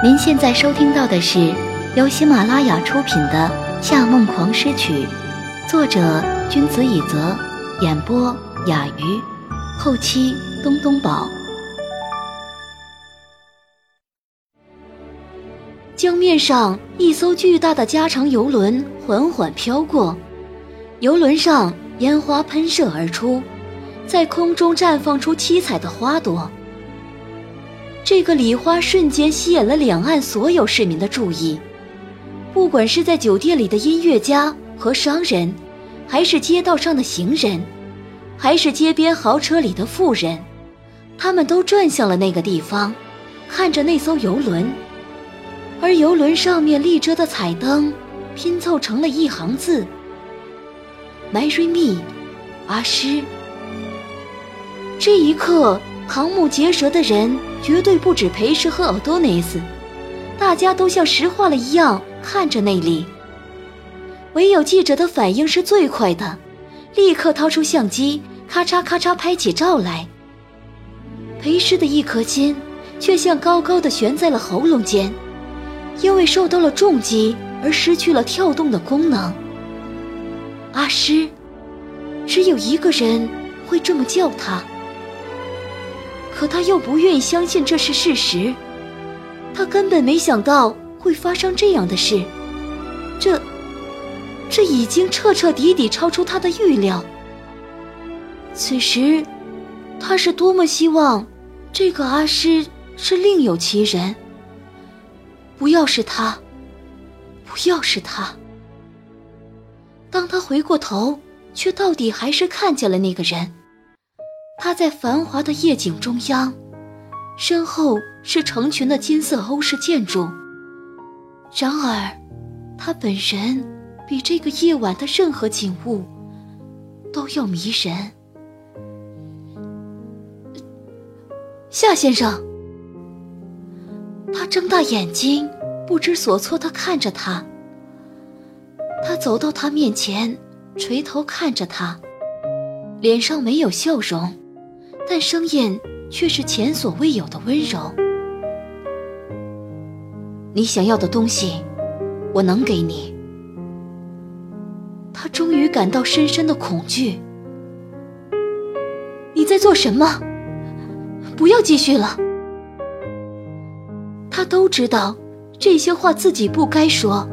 您现在收听到的是由喜马拉雅出品的《夏梦狂诗曲》，作者君子以泽，演播雅鱼，后期东东宝。江面上，一艘巨大的加长游轮缓缓飘过，游轮上烟花喷射而出，在空中绽放出七彩的花朵。这个礼花瞬间吸引了两岸所有市民的注意，不管是在酒店里的音乐家和商人，还是街道上的行人，还是街边豪车里的富人，他们都转向了那个地方，看着那艘游轮。而游轮上面立着的彩灯，拼凑成了一行字：“Marry me，阿诗。”这一刻，瞠目结舌的人。绝对不止裴氏和奥多内斯，大家都像石化了一样看着那里。唯有记者的反应是最快的，立刻掏出相机，咔嚓咔嚓拍起照来。裴氏的一颗心却像高高的悬在了喉咙间，因为受到了重击而失去了跳动的功能。阿诗，只有一个人会这么叫他。可他又不愿意相信这是事实，他根本没想到会发生这样的事，这，这已经彻彻底底超出他的预料。此时，他是多么希望这个阿诗是另有其人，不要是他，不要是他。当他回过头，却到底还是看见了那个人。他在繁华的夜景中央，身后是成群的金色欧式建筑。然而，他本人比这个夜晚的任何景物都要迷人。夏先生，他睁大眼睛，不知所措地看着他。他走到他面前，垂头看着他，脸上没有笑容。但声音却是前所未有的温柔。你想要的东西，我能给你。他终于感到深深的恐惧。你在做什么？不要继续了。他都知道这些话自己不该说，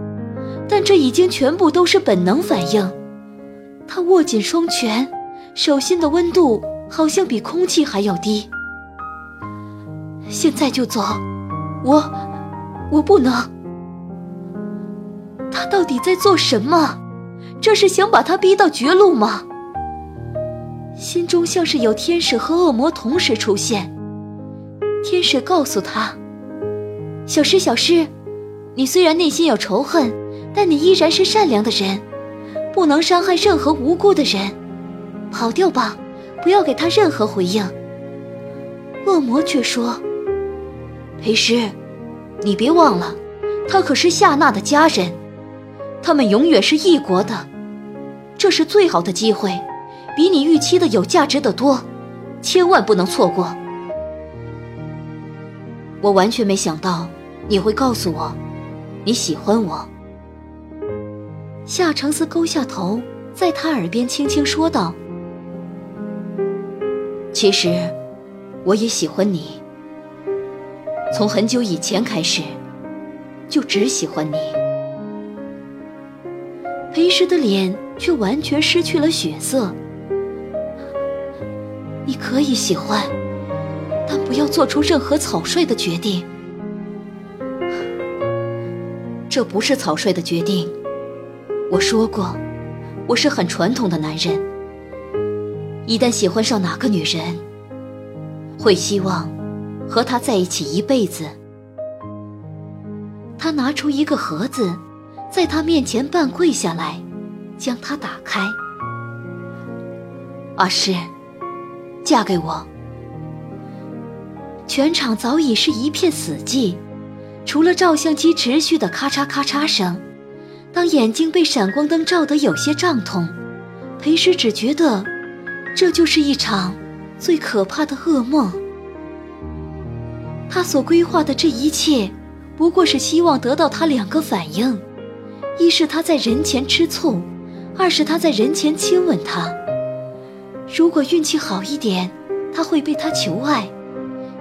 但这已经全部都是本能反应。他握紧双拳，手心的温度。好像比空气还要低。现在就走，我，我不能。他到底在做什么？这是想把他逼到绝路吗？心中像是有天使和恶魔同时出现。天使告诉他：“小诗，小诗，你虽然内心有仇恨，但你依然是善良的人，不能伤害任何无辜的人。跑掉吧。”不要给他任何回应。恶魔却说：“裴师，你别忘了，他可是夏娜的家人，他们永远是一国的。这是最好的机会，比你预期的有价值的多，千万不能错过。”我完全没想到你会告诉我你喜欢我。夏承思勾下头，在他耳边轻轻说道。其实，我也喜欢你。从很久以前开始，就只喜欢你。裴时的脸却完全失去了血色。你可以喜欢，但不要做出任何草率的决定。这不是草率的决定。我说过，我是很传统的男人。一旦喜欢上哪个女人，会希望和她在一起一辈子。他拿出一个盒子，在她面前半跪下来，将它打开。阿诗，嫁给我。全场早已是一片死寂，除了照相机持续的咔嚓咔嚓声。当眼睛被闪光灯照得有些胀痛，裴时只觉得。这就是一场最可怕的噩梦。他所规划的这一切，不过是希望得到他两个反应：一是他在人前吃醋，二是他在人前亲吻他。如果运气好一点，他会被他求爱，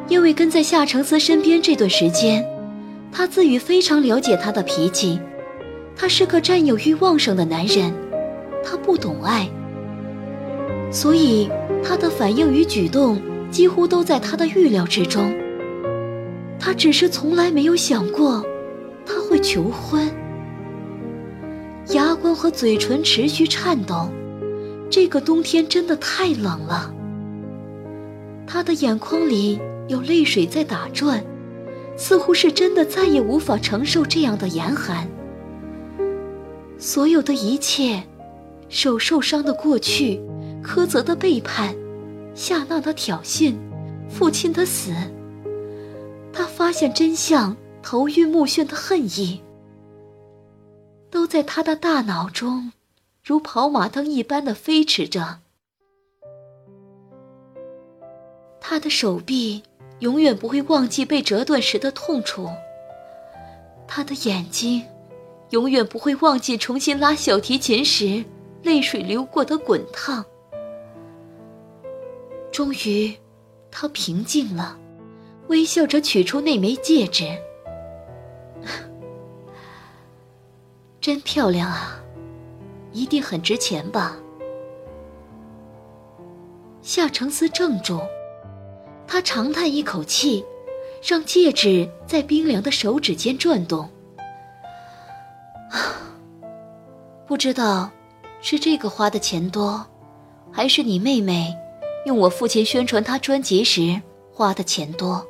因为跟在夏承思身边这段时间，他自语非常了解他的脾气。他是个占有欲旺盛的男人，他不懂爱，所以他的反应与举动几乎都在他的预料之中。他只是从来没有想过他会求婚。牙关和嘴唇持续颤抖，这个冬天真的太冷了。他的眼眶里有泪水在打转，似乎是真的再也无法承受这样的严寒。所有的一切，手受伤的过去，苛责的背叛，夏娜的挑衅，父亲的死。他发现真相，头晕目眩的恨意，都在他的大脑中，如跑马灯一般的飞驰着。他的手臂永远不会忘记被折断时的痛楚，他的眼睛。永远不会忘记重新拉小提琴时泪水流过的滚烫。终于，他平静了，微笑着取出那枚戒指。真漂亮啊，一定很值钱吧？夏承思怔住，他长叹一口气，让戒指在冰凉的手指间转动。不知道，是这个花的钱多，还是你妹妹用我父亲宣传他专辑时花的钱多？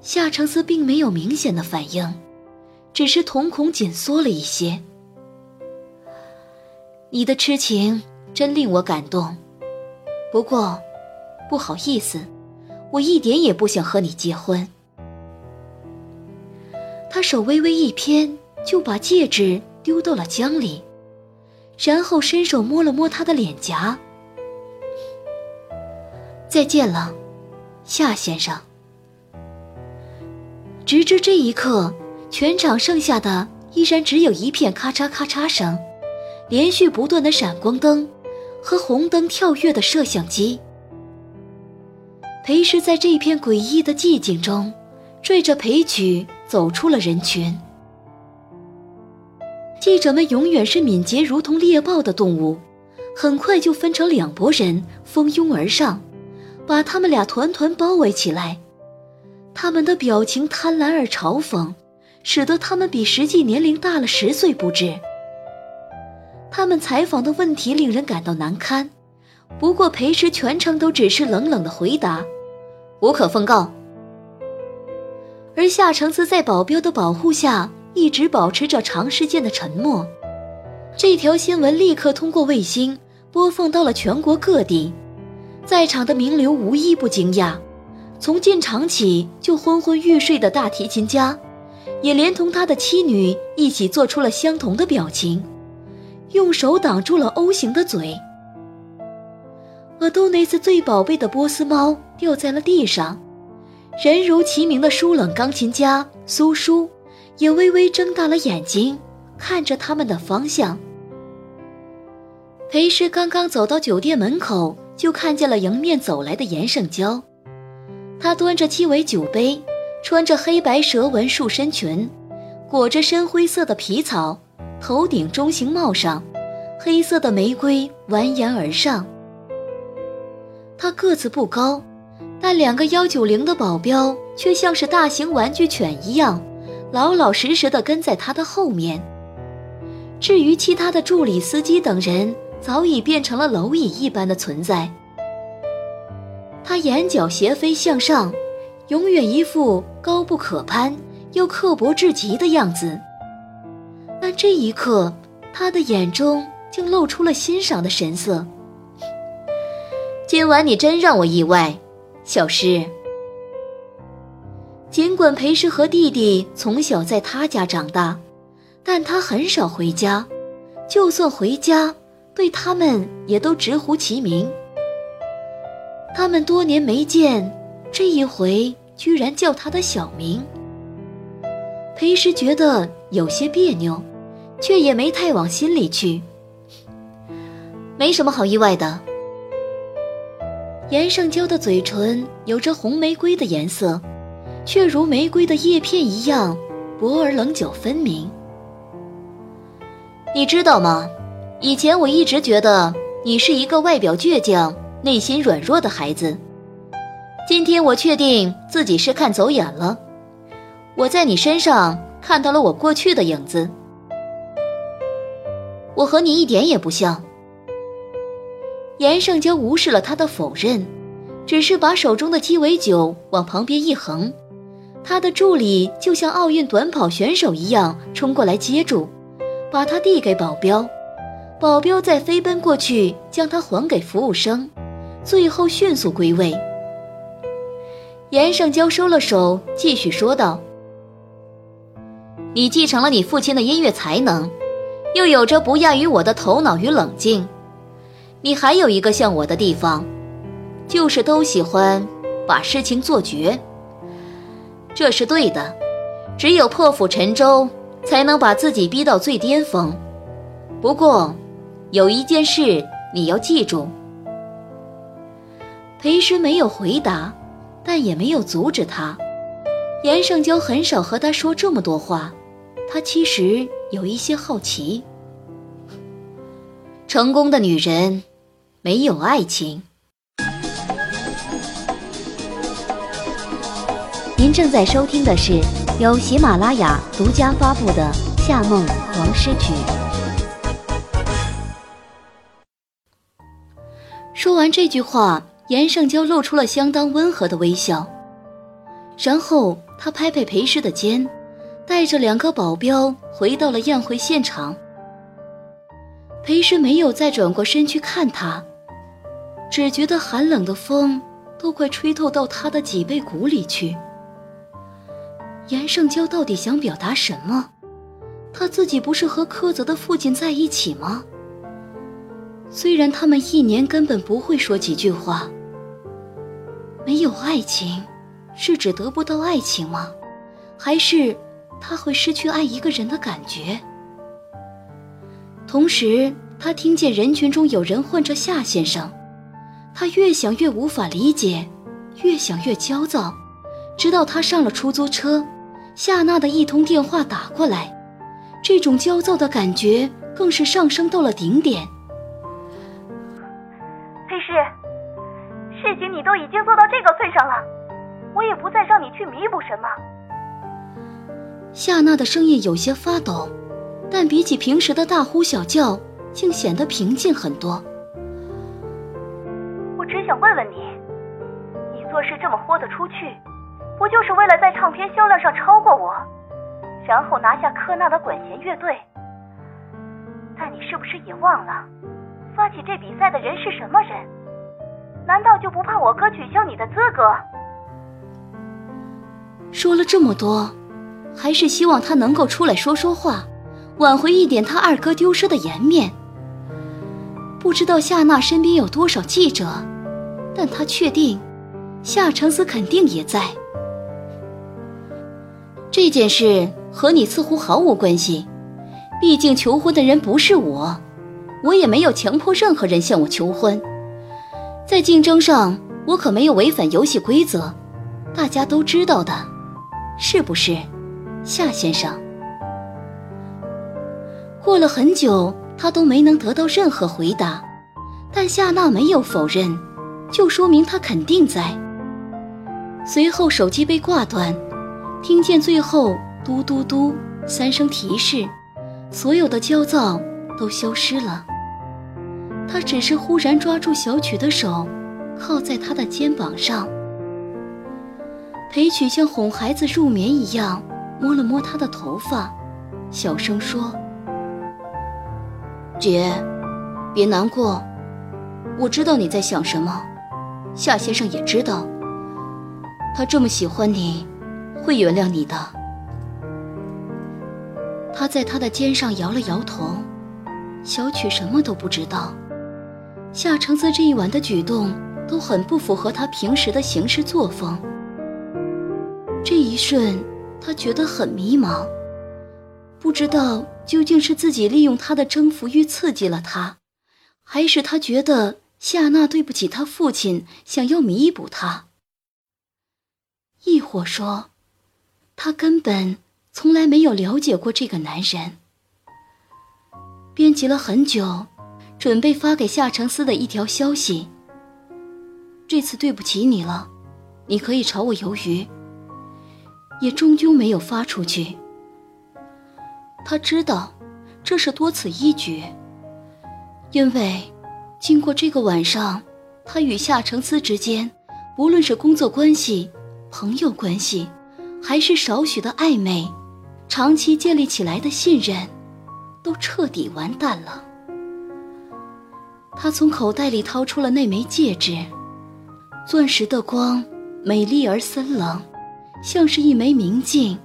夏承思并没有明显的反应，只是瞳孔紧缩了一些。你的痴情真令我感动，不过，不好意思，我一点也不想和你结婚。他手微微一偏，就把戒指。丢到了江里，然后伸手摸了摸他的脸颊。再见了，夏先生。直至这一刻，全场剩下的依然只有一片咔嚓咔嚓声，连续不断的闪光灯和红灯跳跃的摄像机。裴师在这片诡异的寂静中，拽着裴曲走出了人群。记者们永远是敏捷如同猎豹的动物，很快就分成两拨人，蜂拥而上，把他们俩团团包围起来。他们的表情贪婪而嘲讽，使得他们比实际年龄大了十岁不止。他们采访的问题令人感到难堪，不过裴时全程都只是冷冷的回答：“无可奉告。”而夏承思在保镖的保护下。一直保持着长时间的沉默。这条新闻立刻通过卫星播放到了全国各地，在场的名流无一不惊讶。从进场起就昏昏欲睡的大提琴家，也连同他的妻女一起做出了相同的表情，用手挡住了 O 型的嘴。阿多内斯最宝贝的波斯猫掉在了地上，人如其名的疏冷钢琴家苏叔。也微微睁大了眼睛，看着他们的方向。裴师刚刚走到酒店门口，就看见了迎面走来的严胜娇。他端着鸡尾酒杯，穿着黑白蛇纹束身裙，裹着深灰色的皮草，头顶中型帽上，黑色的玫瑰蜿蜒而上。他个子不高，但两个幺九零的保镖却像是大型玩具犬一样。老老实实的跟在他的后面。至于其他的助理、司机等人，早已变成了蝼蚁一般的存在。他眼角斜飞向上，永远一副高不可攀又刻薄至极的样子。但这一刻，他的眼中竟露出了欣赏的神色。今晚你真让我意外，小诗。尽管裴氏和弟弟从小在他家长大，但他很少回家，就算回家，对他们也都直呼其名。他们多年没见，这一回居然叫他的小名。裴时觉得有些别扭，却也没太往心里去。没什么好意外的。颜胜娇的嘴唇有着红玫瑰的颜色，却如玫瑰的叶片一样薄而棱角分明。你知道吗？以前我一直觉得你是一个外表倔强、内心软弱的孩子。今天我确定自己是看走眼了。我在你身上看到了我过去的影子。我和你一点也不像。严胜娇无视了他的否认，只是把手中的鸡尾酒往旁边一横，他的助理就像奥运短跑选手一样冲过来接住。把他递给保镖，保镖再飞奔过去将他还给服务生，最后迅速归位。严胜娇收了手，继续说道：“你继承了你父亲的音乐才能，又有着不亚于我的头脑与冷静。你还有一个像我的地方，就是都喜欢把事情做绝。这是对的，只有破釜沉舟。”才能把自己逼到最巅峰。不过，有一件事你要记住。裴师没有回答，但也没有阻止他。严胜娇很少和他说这么多话，他其实有一些好奇。成功的女人，没有爱情。您正在收听的是。由喜马拉雅独家发布的《夏梦王诗曲》。说完这句话，严胜娇露出了相当温和的微笑，然后他拍拍裴师的肩，带着两个保镖回到了宴会现场。裴师没有再转过身去看他，只觉得寒冷的风都快吹透到他的脊背骨里去。严胜娇到底想表达什么？他自己不是和柯泽的父亲在一起吗？虽然他们一年根本不会说几句话。没有爱情，是指得不到爱情吗？还是他会失去爱一个人的感觉？同时，他听见人群中有人唤着夏先生，他越想越无法理解，越想越焦躁，直到他上了出租车。夏娜的一通电话打过来，这种焦躁的感觉更是上升到了顶点。事情你都已经做到这个份上了，我也不再让你去弥补什么。夏娜的声音有些发抖，但比起平时的大呼小叫，竟显得平静很多。我只想问问你，你做事这么豁得出去？不就是为了在唱片销量上超过我，然后拿下科纳的管弦乐队？但你是不是也忘了，发起这比赛的人是什么人？难道就不怕我哥取消你的资格？说了这么多，还是希望他能够出来说说话，挽回一点他二哥丢失的颜面。不知道夏娜身边有多少记者，但他确定，夏承思肯定也在。这件事和你似乎毫无关系，毕竟求婚的人不是我，我也没有强迫任何人向我求婚。在竞争上，我可没有违反游戏规则，大家都知道的，是不是，夏先生？过了很久，他都没能得到任何回答，但夏娜没有否认，就说明他肯定在。随后手机被挂断。听见最后“嘟嘟嘟”三声提示，所有的焦躁都消失了。他只是忽然抓住小曲的手，靠在他的肩膀上。裴曲像哄孩子入眠一样摸了摸他的头发，小声说：“姐，别难过，我知道你在想什么，夏先生也知道，他这么喜欢你。”会原谅你的。他在他的肩上摇了摇头，小曲什么都不知道。夏承思这一晚的举动都很不符合他平时的行事作风。这一瞬，他觉得很迷茫，不知道究竟是自己利用他的征服欲刺激了他，还是他觉得夏娜对不起他父亲，想要弥补他。亦或说，他根本从来没有了解过这个男人。编辑了很久，准备发给夏承思的一条消息。这次对不起你了，你可以炒我鱿鱼。也终究没有发出去。他知道，这是多此一举。因为，经过这个晚上，他与夏承思之间，不论是工作关系、朋友关系，还是少许的暧昧，长期建立起来的信任，都彻底完蛋了。他从口袋里掏出了那枚戒指，钻石的光，美丽而森冷。像是一枚明镜，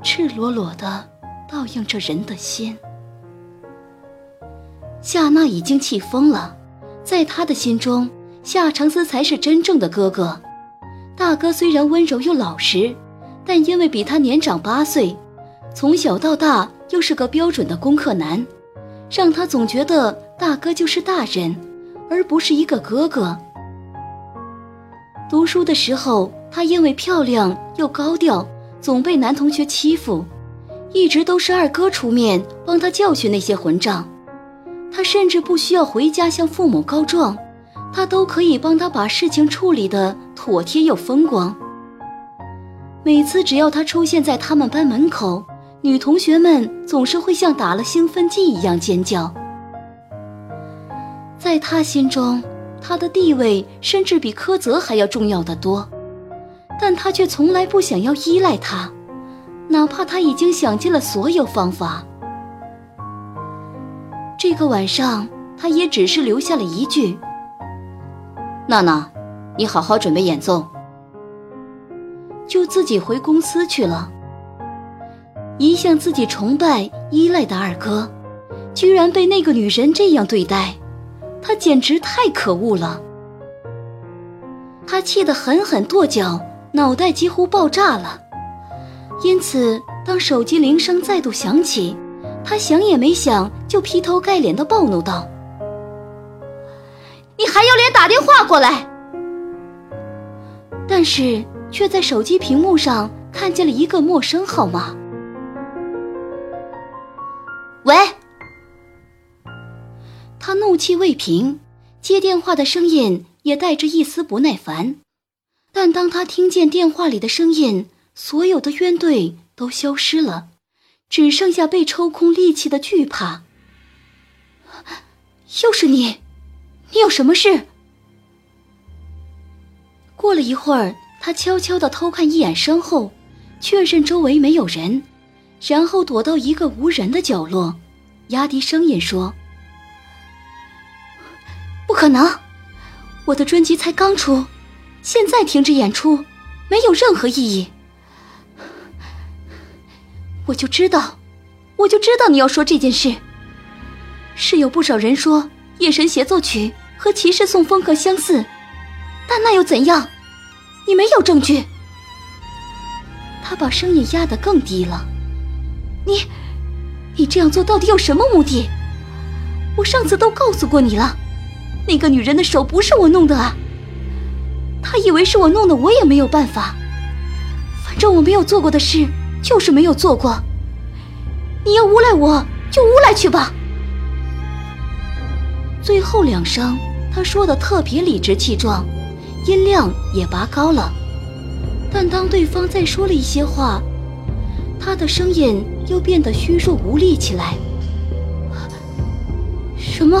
赤裸裸的倒映着人的心。夏娜已经气疯了，在他的心中，夏承思才是真正的哥哥。大哥虽然温柔又老实，但因为比他年长八岁，从小到大又是个标准的功课男，让他总觉得大哥就是大人，而不是一个哥哥。读书的时候。她因为漂亮又高调，总被男同学欺负，一直都是二哥出面帮她教训那些混账。她甚至不需要回家向父母告状，他都可以帮她把事情处理得妥帖又风光。每次只要他出现在他们班门口，女同学们总是会像打了兴奋剂一样尖叫。在他心中，他的地位甚至比柯泽还要重要的多。但他却从来不想要依赖他，哪怕他已经想尽了所有方法。这个晚上，他也只是留下了一句：“娜娜，你好好准备演奏。”就自己回公司去了。一向自己崇拜依赖的二哥，居然被那个女人这样对待，他简直太可恶了。他气得狠狠跺脚。脑袋几乎爆炸了，因此当手机铃声再度响起，他想也没想就劈头盖脸的暴怒道：“你还有脸打电话过来？”但是却在手机屏幕上看见了一个陌生号码。怒气未平，接电话的声音也带着一丝不耐烦。但当他听见电话里的声音，所有的怨怼都消失了，只剩下被抽空力气的惧怕。又是你，你有什么事？过了一会儿，他悄悄地偷看一眼身后，确认周围没有人，然后躲到一个无人的角落，压低声音说：“可能，我的专辑才刚出。”现在停止演出，没有任何意义。我就知道，我就知道你要说这件事。是有不少人说《夜神协奏曲》和《骑士颂》风格相似，但那又怎样？你没有证据。他把声音压得更低了。你，你这样做到底有什么目的？我上次都告诉过你了，那个女人的手不是我弄的啊。他以为是我弄的，我也没有办法。反正我没有做过的事，就是没有做过。你要诬赖我，就诬赖去吧。最后两声，他说的特别理直气壮，音量也拔高了。但当对方再说了一些话，他的声音又变得虚弱无力起来。什么？